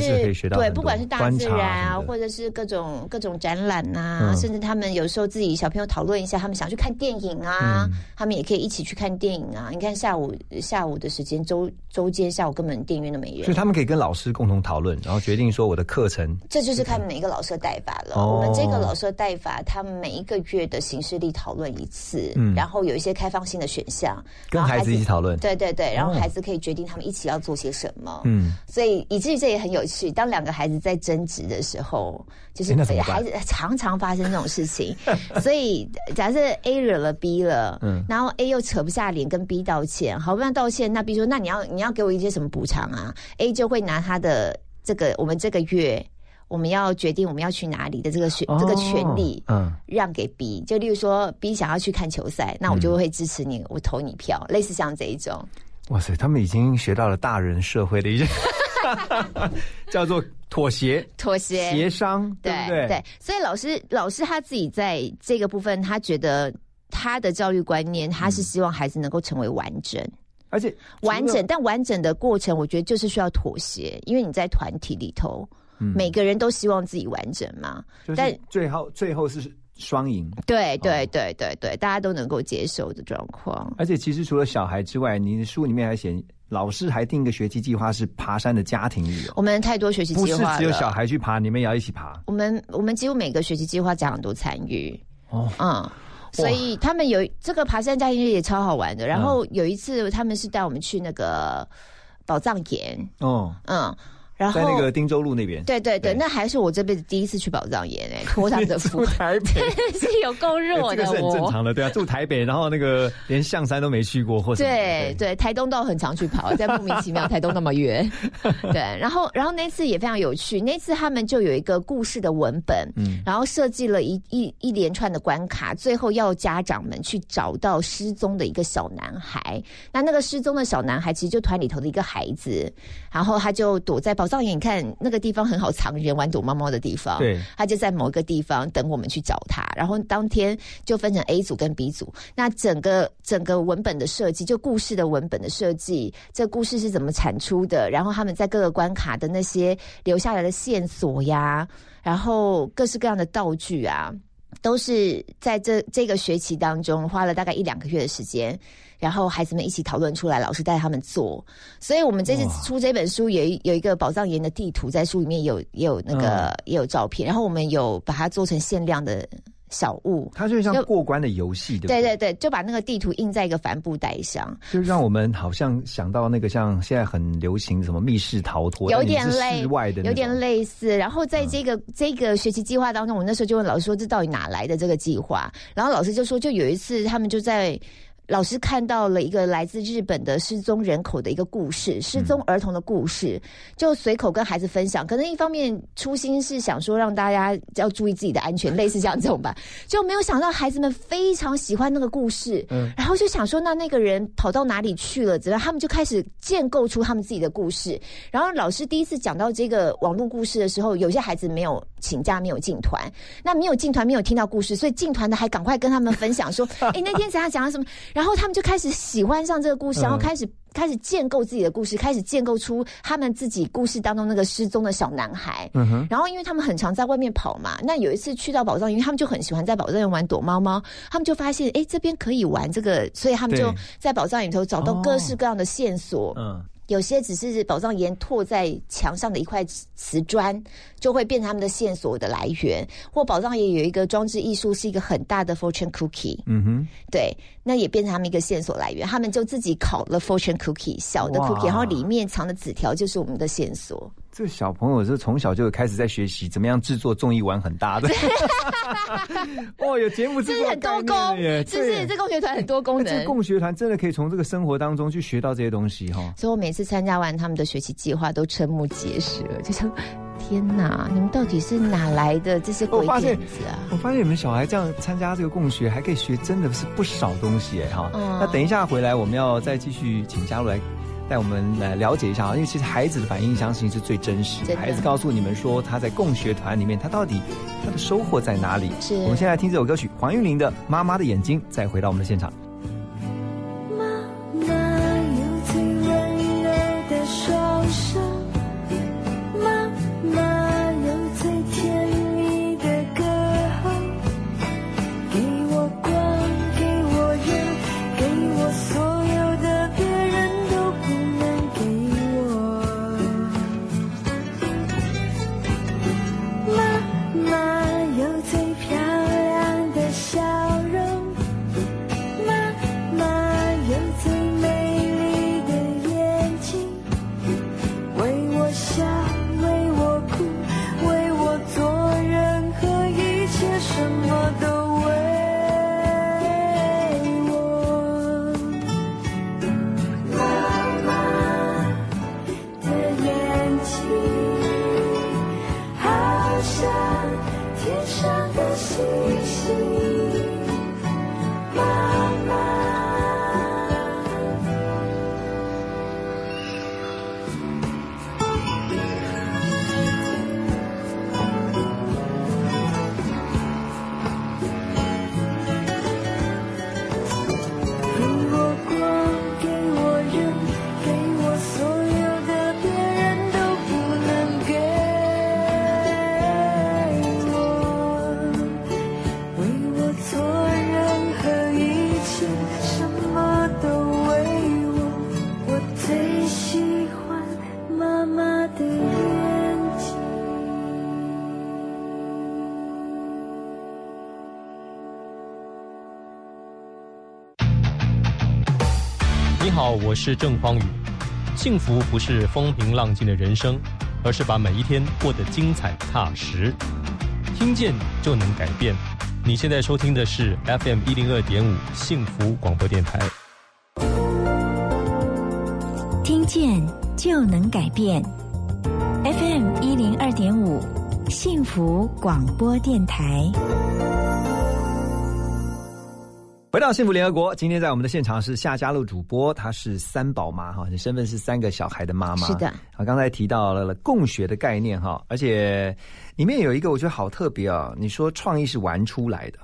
对，不管是大自然啊，或者是各种各种展览呐、嗯。甚至他们有时候自己小朋友讨论一下，他们想去看电影啊，嗯。他们也可以一起去看电影啊。你看下午下午的时间，周周间下午根本电影院都没人，所以他们可以跟老师共同讨论，然后决定说我的课程。这就是看每一个老师的带法了。哦。我们这个老师的带法，他们每一个月的形式力讨论一次，嗯。然后有一些开放性的选项，跟孩子一起讨论。对对对，然后哦孩子可以决定他们一起要做些什么。嗯，所以以至于这也很有趣。当两个孩子在争执的时候，就是孩子常常发生这种事情。*laughs* 所以假设 A 惹了 B 了，嗯然后 A 又扯不下脸跟 B 道歉，好不容易道歉，那 B 说那你要你要给我一些什么补偿啊？A 就会拿他的这个我们这个月。我们要决定我们要去哪里的这个选、哦这个权利，嗯让给 B。就例如说 B 想要去看球赛，那我就会支持你，我投你票，类似像这一种。哇塞，他们已经学到了大人社会的一件，*laughs* 叫做妥协、妥协、协商，对不对？对，所以老师老师他自己在这个部分，他觉得他的教育观念，他是希望孩子能够成为完整。而且完整，但完整的过程，我觉得就是需要妥协，因为你在团体里头，每个人都希望自己完整嘛。但最后最后是双赢。对对对对对，大家都能够接受的状况。而且其实除了小孩之外，你的书里面还写，老师还定一个学习计划是爬山的家庭旅游，我们太多学习不是计划了，只有小孩去爬，你们也要一起爬。我们我们几乎每个学习计划家长都参与，哦，嗯，所以他们有这个爬山家庭日也超好玩的。然后有一次他们是带我们去那个宝藏岩，哦，嗯，然后在那个汀州路那边。对对对，对那还是我这辈子第一次去宝藏岩诶，托他们的福住，台北，*laughs* 是有够热的哎这个是很正。常的，对啊，住台北，然后那个连象山都没去过，或者对对，台东倒很常去跑，但莫名其妙 *laughs* 台东那么远。对，然后然后那次也非常有趣，那次他们就有一个故事的文本，嗯然后设计了一一一连串的关卡，最后要家长们去找到失踪的一个小男孩。那那个失踪的小男孩其实就团里头的一个孩子，然后他就躲在宝藏岩，你看那个地方很好藏人，玩躲猫猫的地方。对他就在某一个地方等我们去找他，然后当天就分成 A 组跟 B 组。那整个整个文本的设计，就故事的文本的设计，这故事是怎么产出的？然后他们在各个关卡的那些留下来的线索呀，然后各式各样的道具啊。都是在这这个学期当中花了大概一两个月的时间，然后孩子们一起讨论出来，老师带他们做。所以我们这次出这本书有一有一个宝藏岩的地图，在书里面有也有那个、嗯也有照片，然后我们有把它做成限量的小物。它就像过关的游戏，对不对？对对对，就把那个地图印在一个帆布袋上，就让我们好像想到那个像现在很流行什么密室逃脱，有点类室外的，有点类似。然后在这个、这个学习计划当中，我那时候就问老师说：“这到底哪来的这个计划？”然后老师就说：“就有一次他们就在。”老师看到了一个来自日本的失踪人口的一个故事，失踪儿童的故事，就随口跟孩子分享。可能一方面初心是想说让大家要注意自己的安全，类似这样这种吧，*laughs* 就没有想到孩子们非常喜欢那个故事，嗯然后就想说那那个人跑到哪里去了？怎么样？他们就开始建构出他们自己的故事。然后老师第一次讲到这个网络故事的时候，有些孩子没有请假，没有进团，那没有进团，没有听到故事，所以进团的还赶快跟他们分享说：“ *laughs* 哎，那天怎样讲了什么？”然后他们就开始喜欢上这个故事，嗯然后开始开始建构自己的故事，开始建构出他们自己故事当中那个失踪的小男孩。嗯哼，然后，因为他们很常在外面跑嘛，那有一次去到宝藏因为，他们就很喜欢在宝藏园玩躲猫猫，他们就发现，哎，这边可以玩这个，所以他们就在宝藏里头找到各式各样的线索。嗯，有些只是宝藏岩拓在墙上的一块瓷砖，就会变成他们的线索的来源。或宝藏岩有一个装置艺术，是一个很大的 fortune cookie，嗯哼，对，那也变成他们一个线索来源。他们就自己烤了 fortune cookie 小的 cookie，然后里面藏的纸条就是我们的线索。这小朋友是从小就开始在学习怎么样制作综艺玩很大的，*laughs* 哦，有节目制这是很多功是不是？对这共学团很多功能这个。共学团真的可以从这个生活当中去学到这些东西哈。所以我每次参加完他们的学习计划，都瞠目结舌，就像：天哪，你们到底是哪来的这些鬼点子啊？我发现你们小孩这样参加这个共学，还可以学真的是不少东西哎哈。嗯那等一下回来，我们要再继续请嘉露来带我们来了解一下啊，因为其实孩子的反应相信是最真实的。孩子告诉你们说他在共学团里面，他到底他的收获在哪里？是我们先来听这首歌曲，黄韵玲的《妈妈的眼睛》，再回到我们的现场。是郑匡宇。幸福不是风平浪静的人生，而是把每一天过得精彩踏实。听见就能改变。你现在收听的是 FM 一零二点五幸福广播电台。听见就能改变。FM 一零二点五，幸福广播电台。幸福联合国，今天在我们的现场是夏嘉露主播，她是三宝妈哈，你身份是三个小孩的妈妈。是的，啊，刚才提到了共学的概念哈，而且里面有一个我觉得好特别啊，你说创意是玩出来的。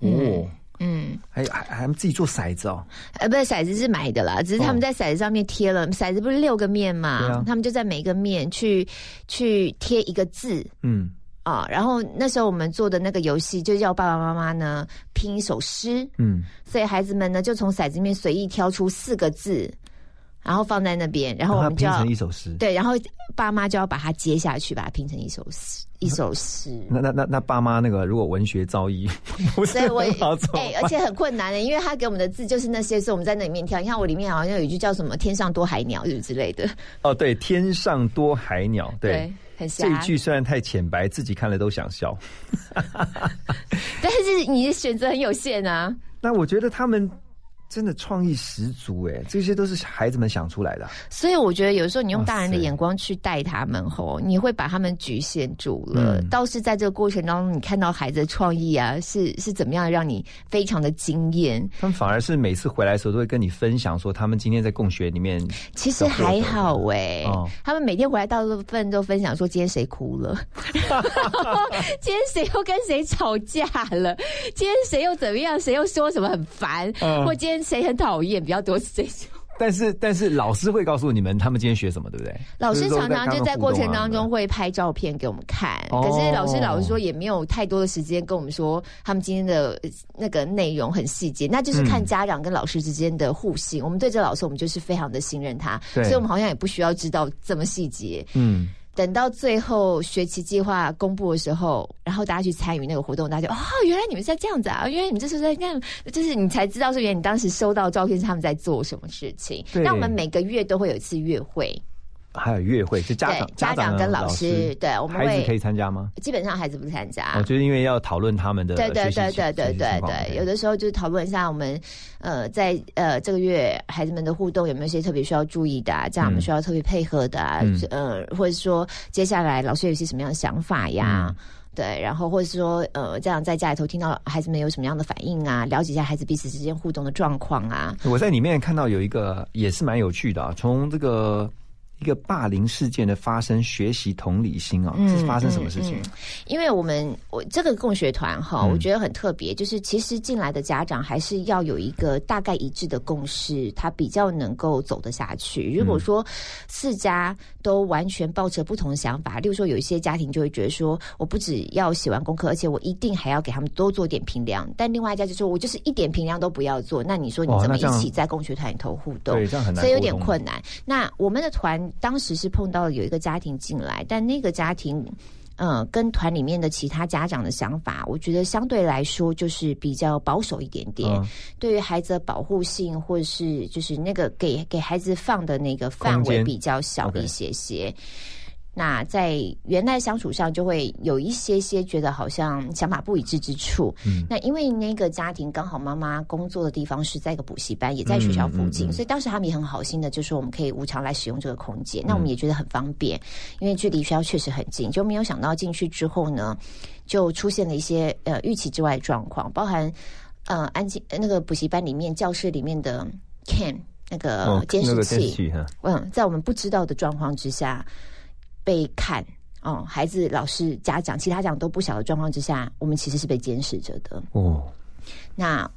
哦，嗯，还还还自己做骰子哦，呃，不是骰子是买的啦，只是他们在骰子上面贴了，骰子不是六个面嘛，啊。他们就在每一个面去去贴一个字，嗯，啊，然后那时候我们做的那个游戏，就叫爸爸妈妈呢拼一首诗，嗯，所以孩子们呢就从骰子里面随意挑出四个字，然后放在那边，然后我们就要成一首诗。对，然后爸妈就要把它接下去，把它拼成一首诗，一首诗。那那那那爸妈那个如果文学造诣 *laughs* 不是所以我哎、办而且很困难的，因为他给我们的字就是那些，所以我们在那里面挑。你看我里面好像有一句叫什么“天上多海鸟”是之类的，哦，对，天上多海鸟，对。这。一句虽然太浅白，自己看了都想笑。*laughs* 但是你的选择很有限啊。那我觉得他们真的创意十足，哎，这些都是孩子们想出来的。所以我觉得有时候你用大人的眼光去带他们吼，你会把他们局限住了。嗯。倒是在这个过程当中，你看到孩子的创意啊，是是怎么样让你非常的惊艳。他们反而是每次回来的时候都会跟你分享说，他们今天在共学里面其实还好哎、哦。他们每天回来大部分都分享说今天谁哭了，*laughs* 今天谁又跟谁吵架了，今天谁又怎么样，谁又说什么很烦，嗯。或今天谁很讨厌，比较多是这种。*laughs* 但是但是老师会告诉你们他们今天学什么，对不对？老师常常就在过程当中会拍照片给我们看，哦可是老师老实说也没有太多的时间跟我们说他们今天的呃那个内容很细节，那就是看嗯家长跟老师之间的互信。我们对这老师，我们就是非常的信任他，所以我们好像也不需要知道这么细节。嗯，等到最后学期计划公布的时候，然后大家去参与那个活动，大家就哦，原来你们是在这样子啊，原来你们这是在干，就是你才知道说原来你当时收到照片是他们在做什么事情。那我们每个月都会有一次月会，还有乐会，是家长家长跟老师对我们会孩子可以参加吗？基本上孩子不参加。我觉得因为要讨论他们的对对对对对对对，有的时候就是讨论一下我们呃在呃这个月孩子们的互动有没有一些特别需要注意的、啊，这样我们嗯需要特别配合的、啊，嗯呃或者说接下来老师有些什么样的想法呀？嗯对，然后或者是说，呃，这样在家里头听到孩子们有什么样的反应啊，了解一下孩子彼此之间互动的状况啊。我在里面看到有一个也是蛮有趣的啊，从这个一个霸凌事件的发生学习同理心啊，嗯是发生什么事情？因为我们我这个共学团哈，嗯我觉得很特别，就是其实进来的家长还是要有一个大概一致的共识，他比较能够走得下去。如果说四家都完全抱着不同的想法，例如说有一些家庭就会觉得说，我不只要写完功课，而且我一定还要给他们多做点评量，但另外一家就说我就是一点评量都不要做，那你说你怎么一起在共学团里头互动？对这样很难所以有点困难。那我们的团当时是碰到有一个家庭进来，但那个家庭。呃，跟团里面的其他家长的想法，我觉得相对来说就是比较保守一点点。嗯对于孩子的保护性，或者是就是那个给给孩子放的那个范围比较小一些些。那在原来相处上，就会有一些些觉得好像想法不一致之处。嗯那因为那个家庭刚好妈妈工作的地方是在一个补习班，也在学校附近，嗯嗯嗯所以当时他们也很好心的就说我们可以无偿来使用这个空间。那我们也觉得很方便，因为距离学校确实很近，就没有想到进去之后呢，就出现了一些呃预期之外的状况，包含呃安静呃那个补习班里面教室里面的 cam 那个哦监视那个视器，嗯，在我们不知道的状况之下被看。哦，孩子、老师、家长、其他家长都不晓的状况之下，我们其实是被监视着的。哦，那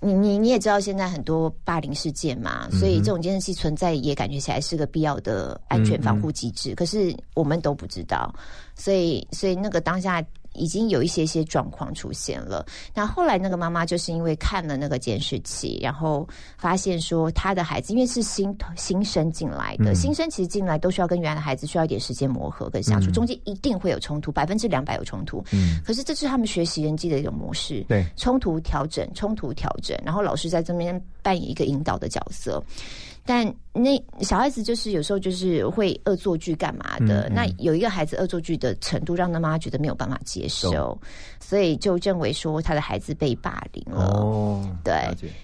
你你你也知道，现在很多霸凌事件嘛，嗯所以这种监视器存在也感觉起来是个必要的安全防护机制。可是我们都不知道，所以所以那个当下已经有一些些状况出现了。那后来那个妈妈就是因为看了那个监视器，然后发现说她的孩子因为是新新生进来的，嗯新生其实进来都需要跟原来的孩子需要一点时间磨合跟相处，嗯中间一定会有冲突，百分之两百有冲突。嗯，可是这是他们学习人际的一种模式。对，冲突调整，冲突调整，然后老师在这边扮演一个引导的角色。但那小孩子就是有时候就是会恶作剧干嘛的？嗯嗯那有一个孩子恶作剧的程度让他妈妈觉得没有办法接受，所以就认为说他的孩子被霸凌了。哦，对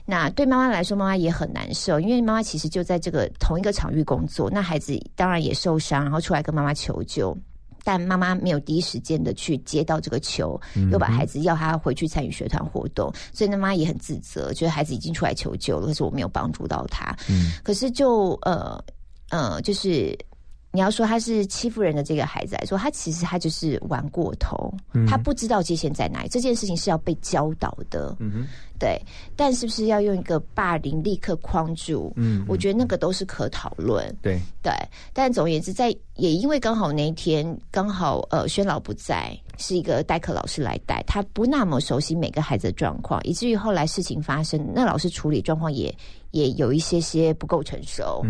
那对妈妈来说，妈妈也很难受，因为妈妈其实就在这个同一个场域工作，那孩子当然也受伤，然后出来跟妈妈求救。但妈妈没有第一时间的去接到这个球，嗯又把孩子要他回去参与学团活动，所以那妈妈也很自责，觉得孩子已经出来求救了，可是我没有帮助到他。嗯可是就呃呃，就是你要说他是欺负人的这个孩子来说，他其实他就是玩过头，嗯他不知道界限在哪里，这件事情是要被教导的。嗯哼，对，但是不是要用一个霸凌立刻框住？嗯我觉得那个都是可讨论。对，对，但总而言之，在也因为刚好那一天刚好呃宣老不在，是一个代课老师来带，他不那么熟悉每个孩子的状况，以至于后来事情发生，那老师处理状况也也有一些些不够成熟，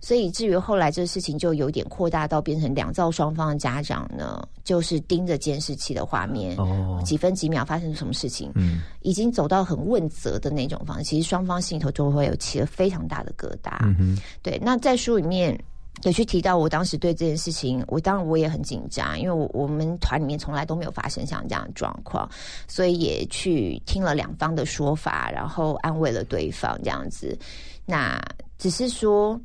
所以以至于后来这个事情就有点扩大到变成两造双方的家长呢，就是盯着监视器的画面，哦，几分几秒发生什么事情，嗯。已经走到很问责的那种方式，其实双方心里头就会有起了非常大的疙瘩。对，那在书里面有去提到，我当时对这件事情，我当然我也很紧张，因为我我们团里面从来都没有发生像这样的状况，所以也去听了两方的说法，然后安慰了对方这样子。那只是说。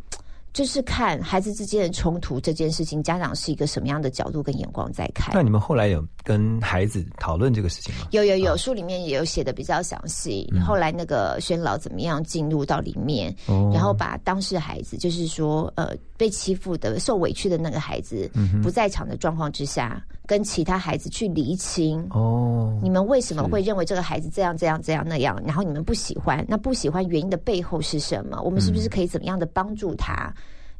就是看孩子之间的冲突这件事情，家长是一个什么样的角度跟眼光在看。那你们后来有跟孩子讨论这个事情吗？有有有，书里面也有写的比较详细。后来那个宣老怎么样进入到里面，哦然后把当事孩子，就是说呃被欺负的、受委屈的那个孩子嗯不在场的状况之下，跟其他孩子去厘清。哦，你们为什么会认为这个孩子这样这样这样那样？然后你们不喜欢，那不喜欢原因的背后是什么？我们是不是可以怎么样的帮助他？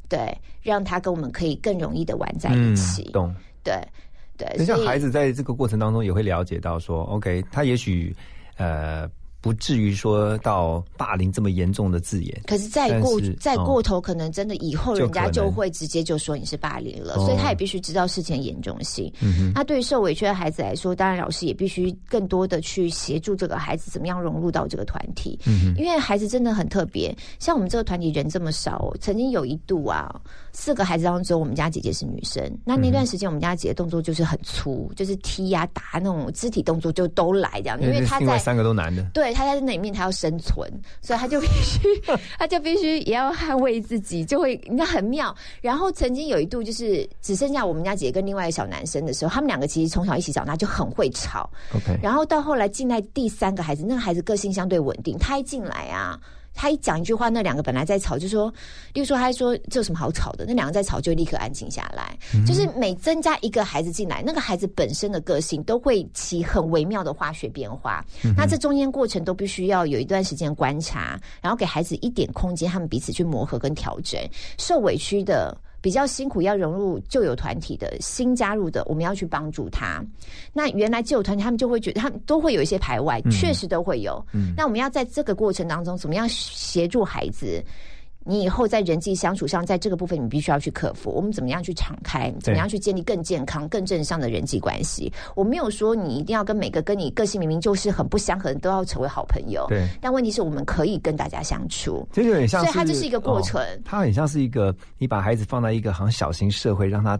对，让他跟我们可以更容易的玩在一起。嗯、懂。对对，那像孩子在这个过程当中也会了解到说，OK，他也许呃不至于说到霸凌这么严重的字眼，可是再过是再过头，可能真的以后人家就会直接就说你是霸凌了，哦。所以他也必须知道事情的严重性。那对于受委屈的孩子来说，当然老师也必须更多的去协助这个孩子怎么样融入到这个团体，因为孩子真的很特别。像我们这个团体人这么少，曾经有一度啊，四个孩子当中只有我们家姐姐是女生。那那段时间，我们家姐姐动作就是很粗，就是踢呀、打那种肢体动作就都来这样，因为她在三个都男的，对，他在那里面他要生存，所以他就必须，*laughs* 他就必须也要捍卫自己，就会你看很妙。然后曾经有一度就是只剩下我们家姐姐跟另外一个小男生的时候，他们两个其实从小一起长大，就很会吵。OK，然后到后来进来第三个孩子，那个孩子个性相对稳定，他一进来啊。他一讲一句话，那两个本来在吵，就说，例如说，他说这有什么好吵的？那两个在吵，就立刻安静下来。就是每增加一个孩子进来，那个孩子本身的个性都会起很微妙的化学变化。那这中间过程都必须要有一段时间观察，然后给孩子一点空间，他们彼此去磨合跟调整。受委屈的。比较辛苦要融入旧有团体的新加入的，我们要去帮助他。那原来旧有团体，他们就会觉得他们都会有一些排外，嗯确实都会有。嗯那我们要在这个过程当中，怎么样协助孩子？你以后在人际相处上，在这个部分你必须要去克服。我们怎么样去敞开？怎么样去建立更健康、更正向的人际关系？我没有说你一定要跟每个跟你个性明明就是很不相合的都要成为好朋友。对。但问题是我们可以跟大家相处，这就有点像是，所以它就是一个过程。哦它很像是一个，你把孩子放在一个好像小型社会，让他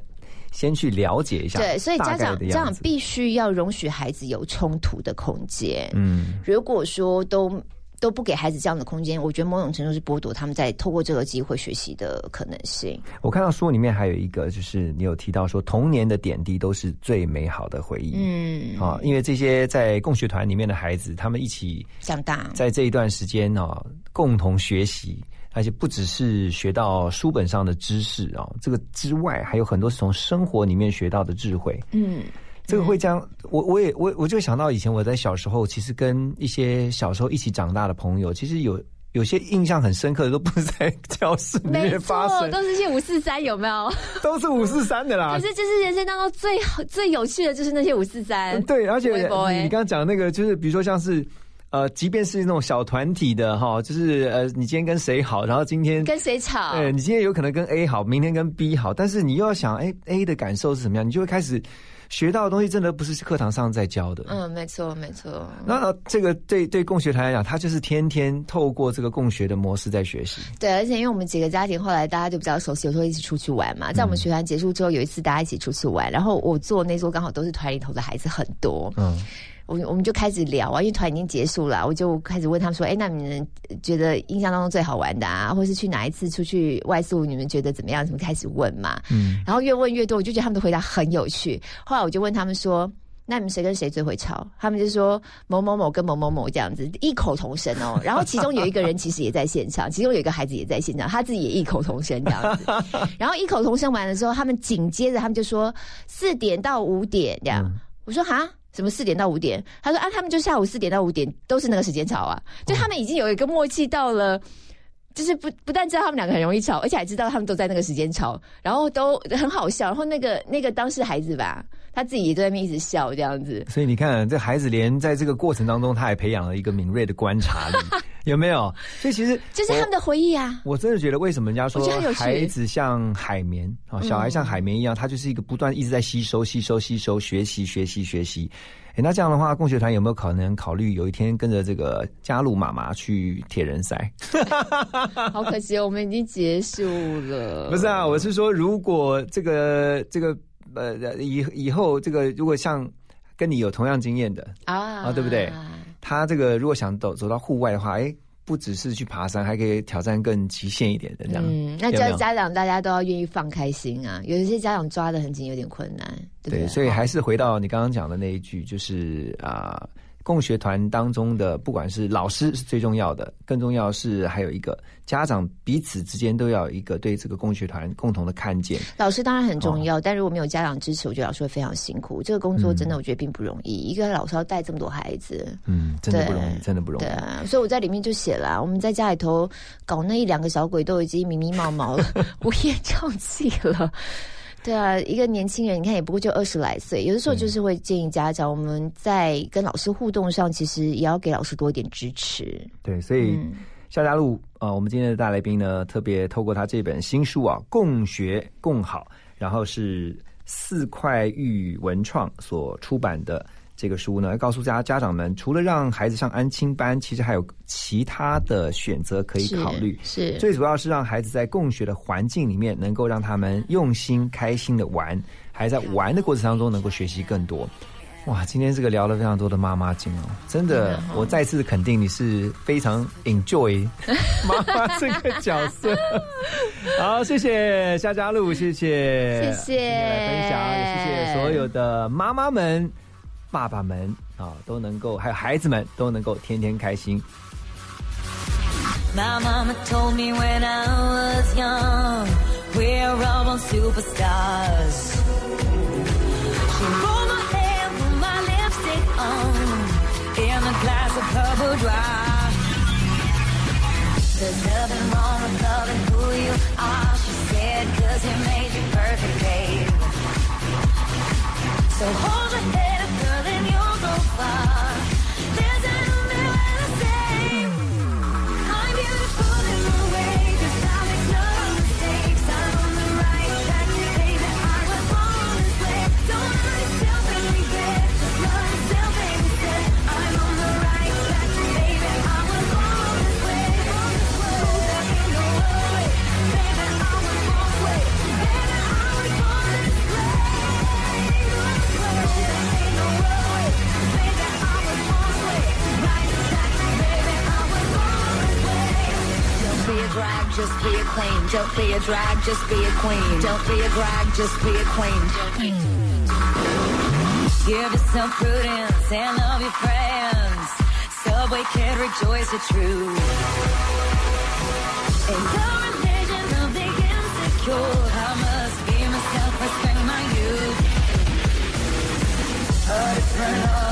先去了解一下。对，所以家长家长必须要容许孩子有冲突的空间。嗯，如果说都都不给孩子这样的空间，我觉得某种程度是剥夺他们在透过这个机会学习的可能性。我看到书里面还有一个，就是你有提到说，童年的点滴都是最美好的回忆。嗯，啊，因为这些在共学团里面的孩子，他们一起长大，在这一段时间呢、共同学习。而且不只是学到书本上的知识啊，这个之外还有很多是从生活里面学到的智慧。嗯，这个会这样，我我也我我就想到以前我在小时候，其实跟一些小时候一起长大的朋友，其实有有些印象很深刻的，都不是在 *laughs* 教室里面发生，都是些五四三，有没有？都是五四三的啦。*laughs* 可是这是人生当中最好最有趣的，就是那些五四三。对，而且你刚刚讲的那个，就是比如说像是。呃，即便是那种小团体的哈，就是呃，你今天跟谁好，然后今天跟谁吵，呃，你今天有可能跟 A 好，明天跟 B 好，但是你又要想，哎，A 的感受是什么样，你就会开始学到的东西，真的不是课堂上在教的。嗯，没错，没错。那这个对对共学团来讲，他就是天天透过这个共学的模式在学习。对，而且因为我们几个家庭后来大家就比较熟悉，有时候一起出去玩嘛。在我们学团结束之后，有一次大家一起出去玩，然后我坐那桌刚好都是团里头的孩子很多，嗯。我我们就开始聊啊，因为团已经结束了，我就开始问他们说：“哎，那你们觉得印象当中最好玩的啊，或是去哪一次出去外宿，你们觉得怎么样？”怎么开始问嘛？嗯，然后越问越多，我就觉得他们的回答很有趣。后来我就问他们说：“那你们谁跟谁最会吵？”他们就说某某某跟某某某这样子，异口同声哦。*laughs* 然后其中有一个人其实也在现场，其中有一个孩子也在现场，他自己也异口同声这样子。*laughs* 然后异口同声完了之后，他们紧接着他们就说四点到五点这样。嗯、我说哈。什么四点到五点？他说啊，他们就下午四点到五点都是那个时间吵啊，就他们已经有一个默契到了，就是不不但知道他们两个很容易吵，而且还知道他们都在那个时间吵，然后都很好笑。然后那个那个当事孩子吧，他自己也在那边一直笑这样子。所以你看，这孩子连在这个过程当中，他还培养了一个敏锐的观察力，*laughs* 有没有？所以其实这是他们的回忆啊。我真的觉得，为什么人家说孩子像海绵啊，小孩像海绵一样，他就是一个不断一直在吸收、吸收、吸收、学习、学习、学习。诶那这样的话，共学团有没有可能考虑有一天跟着这个加入妈妈去铁人赛？*laughs* 好可惜，我们已经结束了。*laughs* 不是啊，我是说，如果这个这个呃以以后这个如果像跟你有同样经验的啊啊，对不对？他这个如果想走走到户外的话，哎，不只是去爬山，还可以挑战更极限一点的这样。嗯，那教家家长大家都要愿意放开心啊，有一些家长抓得很紧，有点困难，对？所以还是回到你刚刚讲的那一句，就是啊、共学团当中的，不管是老师是最重要的，更重要是还有一个家长彼此之间都要有一个对这个共学团共同的看见。老师当然很重要，但如果没有家长支持，我觉得老师会非常辛苦。这个工作真的我觉得并不容易，一个老师要带这么多孩子，嗯，真的不容易，真的不容易对。啊，所以我在里面就写了啊、我们在家里头搞那一两个小鬼都已经迷迷毛毛了，我也放弃了。对啊，一个年轻人，你看也不过就二十来岁，有的时候就是会建议家长，我们在跟老师互动上，其实也要给老师多一点支持。对，所以嗯夏家路啊、呃我们今天的大来宾呢，特别透过他这本新书啊，《共学共好》，然后是四块玉文创所出版的这个书呢，告诉家家长们，除了让孩子上安亲班，其实还有其他的选择可以考虑。是是最主要是让孩子在共学的环境里面，能够让他们用心、开心的玩，还在玩的过程当中能够学习更多。哇，今天这个聊了非常多的妈妈经哦，真的，我再次肯定你是非常 enjoy *laughs* 妈妈这个角色。好，谢谢夏家路，谢谢，谢谢来分享，也谢谢所有的妈妈们、爸爸们啊，都能够，还有孩子们都能够天天开心。 My mama told me when I was young, we're all born superstars. She rolled my hair, put my lipstick on, in a glass of her boudoir. There's nothing wrong with loving who you are, she said, cause he made you perfect, babe. So hold your head up, girl, and love. Just be a queen. Don't be a drag, just be a queen. Don't be a drag, just be a queen. Give yourself prudence and love your friends. Subway kid, rejoice the truth. In the religion of the insecure, I must be myself, respect my youth. A different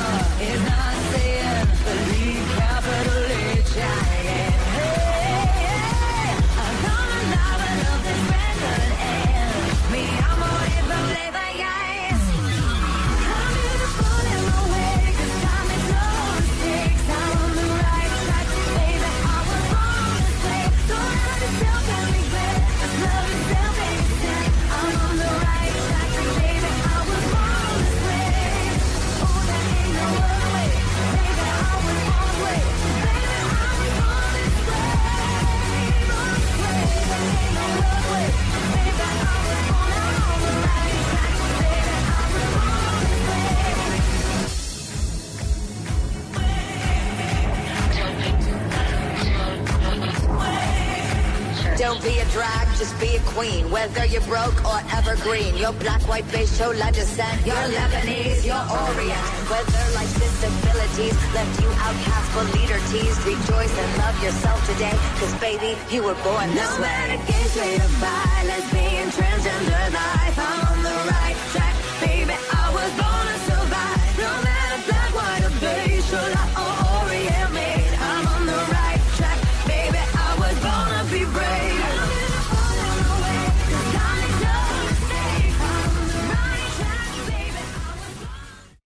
be a drag, just be a queen. Whether you're broke or evergreen, your black, white, beige, show descent. You're Lebanese, you're Orient. Whether life's disabilities left you outcast for leader teased, rejoice and love yourself today. Cause baby, you were born this no way. No matter gay, straight or bi, lesbian, transgender life, I'm on the right track. Baby, I was born